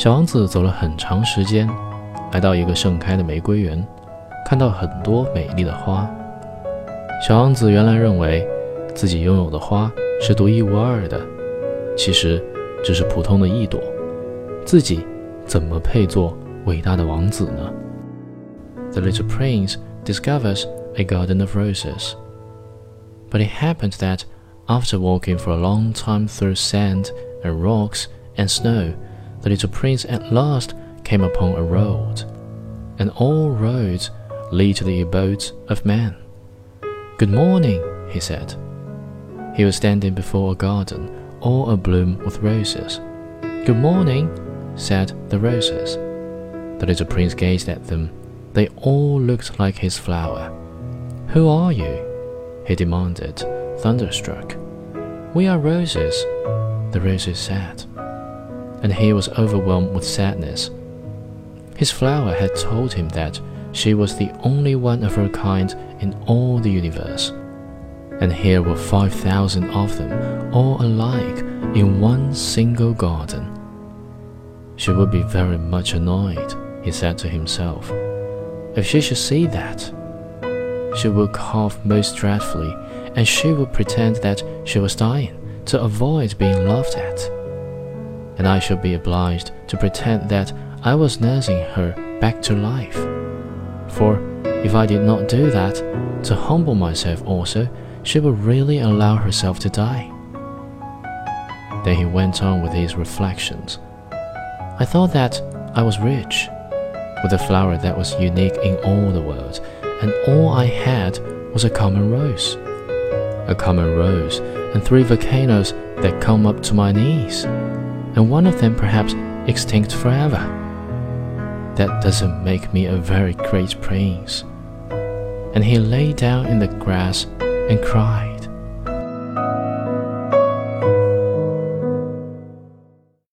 小王子走了很长时间，来到一个盛开的玫瑰园，看到很多美丽的花。小王子原来认为自己拥有的花是独一无二的，其实只是普通的一朵。自己怎么配做伟大的王子呢？The little prince discovers a garden of roses. But it happened that after walking for a long time through sand and rocks and snow, the little prince at last came upon a road, and all roads lead to the abodes of man. Good morning, he said. He was standing before a garden all abloom with roses. Good morning, said the roses. The little prince gazed at them. They all looked like his flower. Who are you? he demanded, thunderstruck. We are roses, the roses said and he was overwhelmed with sadness. His flower had told him that she was the only one of her kind in all the universe. And here were 5,000 of them, all alike, in one single garden. She would be very much annoyed, he said to himself, if she should see that. She would cough most dreadfully, and she would pretend that she was dying to avoid being laughed at and I should be obliged to pretend that I was nursing her back to life. For if I did not do that, to humble myself also, she would really allow herself to die. Then he went on with his reflections. I thought that I was rich, with a flower that was unique in all the world, and all I had was a common rose. A common rose and three volcanoes that come up to my knees and one of them perhaps extinct forever. That doesn't make me a very great prince. And he lay down in the grass and cried.